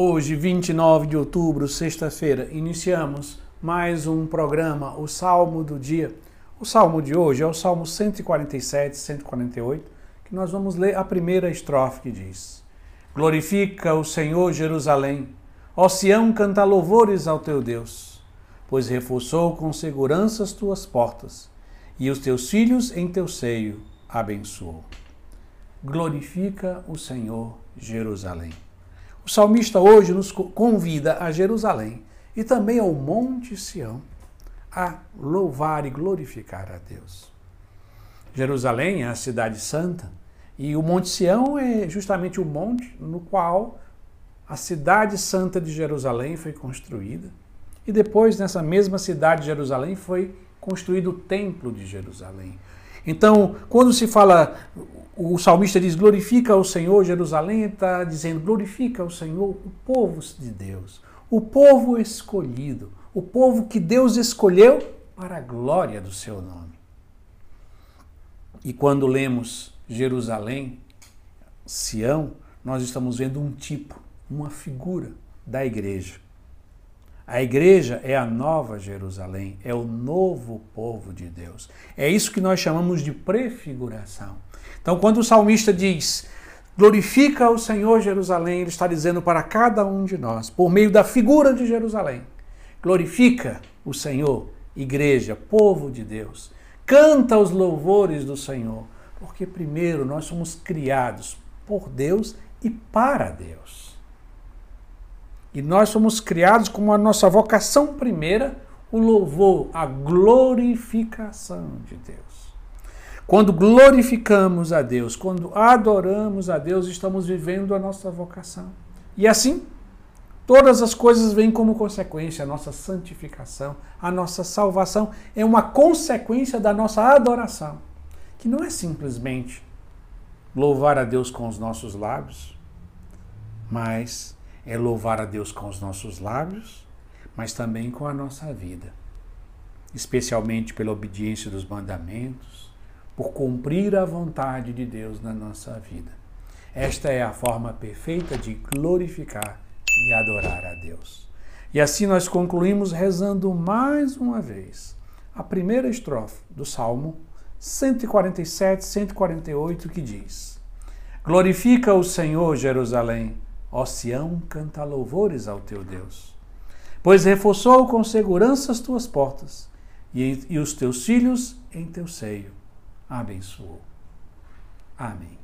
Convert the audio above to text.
Hoje, 29 de outubro, sexta-feira, iniciamos mais um programa, o Salmo do Dia. O salmo de hoje é o Salmo 147, 148, que nós vamos ler a primeira estrofe que diz: Glorifica o Senhor Jerusalém, ó Sião, canta louvores ao teu Deus, pois reforçou com segurança as tuas portas, e os teus filhos em teu seio abençoou. Glorifica o Senhor Jerusalém. O salmista hoje nos convida a Jerusalém e também ao Monte Sião a louvar e glorificar a Deus. Jerusalém é a cidade santa e o Monte Sião é justamente o monte no qual a cidade santa de Jerusalém foi construída. E depois, nessa mesma cidade de Jerusalém, foi construído o Templo de Jerusalém. Então, quando se fala o salmista diz: glorifica o Senhor, Jerusalém está dizendo: glorifica o Senhor, o povo de Deus, o povo escolhido, o povo que Deus escolheu para a glória do seu nome. E quando lemos Jerusalém, Sião, nós estamos vendo um tipo, uma figura da igreja. A igreja é a nova Jerusalém, é o novo povo de Deus. É isso que nós chamamos de prefiguração. Então, quando o salmista diz: Glorifica o Senhor Jerusalém, ele está dizendo para cada um de nós, por meio da figura de Jerusalém: Glorifica o Senhor, igreja, povo de Deus. Canta os louvores do Senhor, porque primeiro nós somos criados por Deus e para Deus. E nós somos criados com a nossa vocação primeira, o louvor, a glorificação de Deus. Quando glorificamos a Deus, quando adoramos a Deus, estamos vivendo a nossa vocação. E assim, todas as coisas vêm como consequência, a nossa santificação, a nossa salvação é uma consequência da nossa adoração, que não é simplesmente louvar a Deus com os nossos lábios, mas é louvar a Deus com os nossos lábios, mas também com a nossa vida, especialmente pela obediência dos mandamentos, por cumprir a vontade de Deus na nossa vida. Esta é a forma perfeita de glorificar e adorar a Deus. E assim nós concluímos rezando mais uma vez a primeira estrofe do Salmo 147, 148, que diz: Glorifica o Senhor, Jerusalém Ó Sião, canta louvores ao teu Deus. Pois reforçou com segurança as tuas portas e, e os teus filhos em teu seio abençoou. Amém.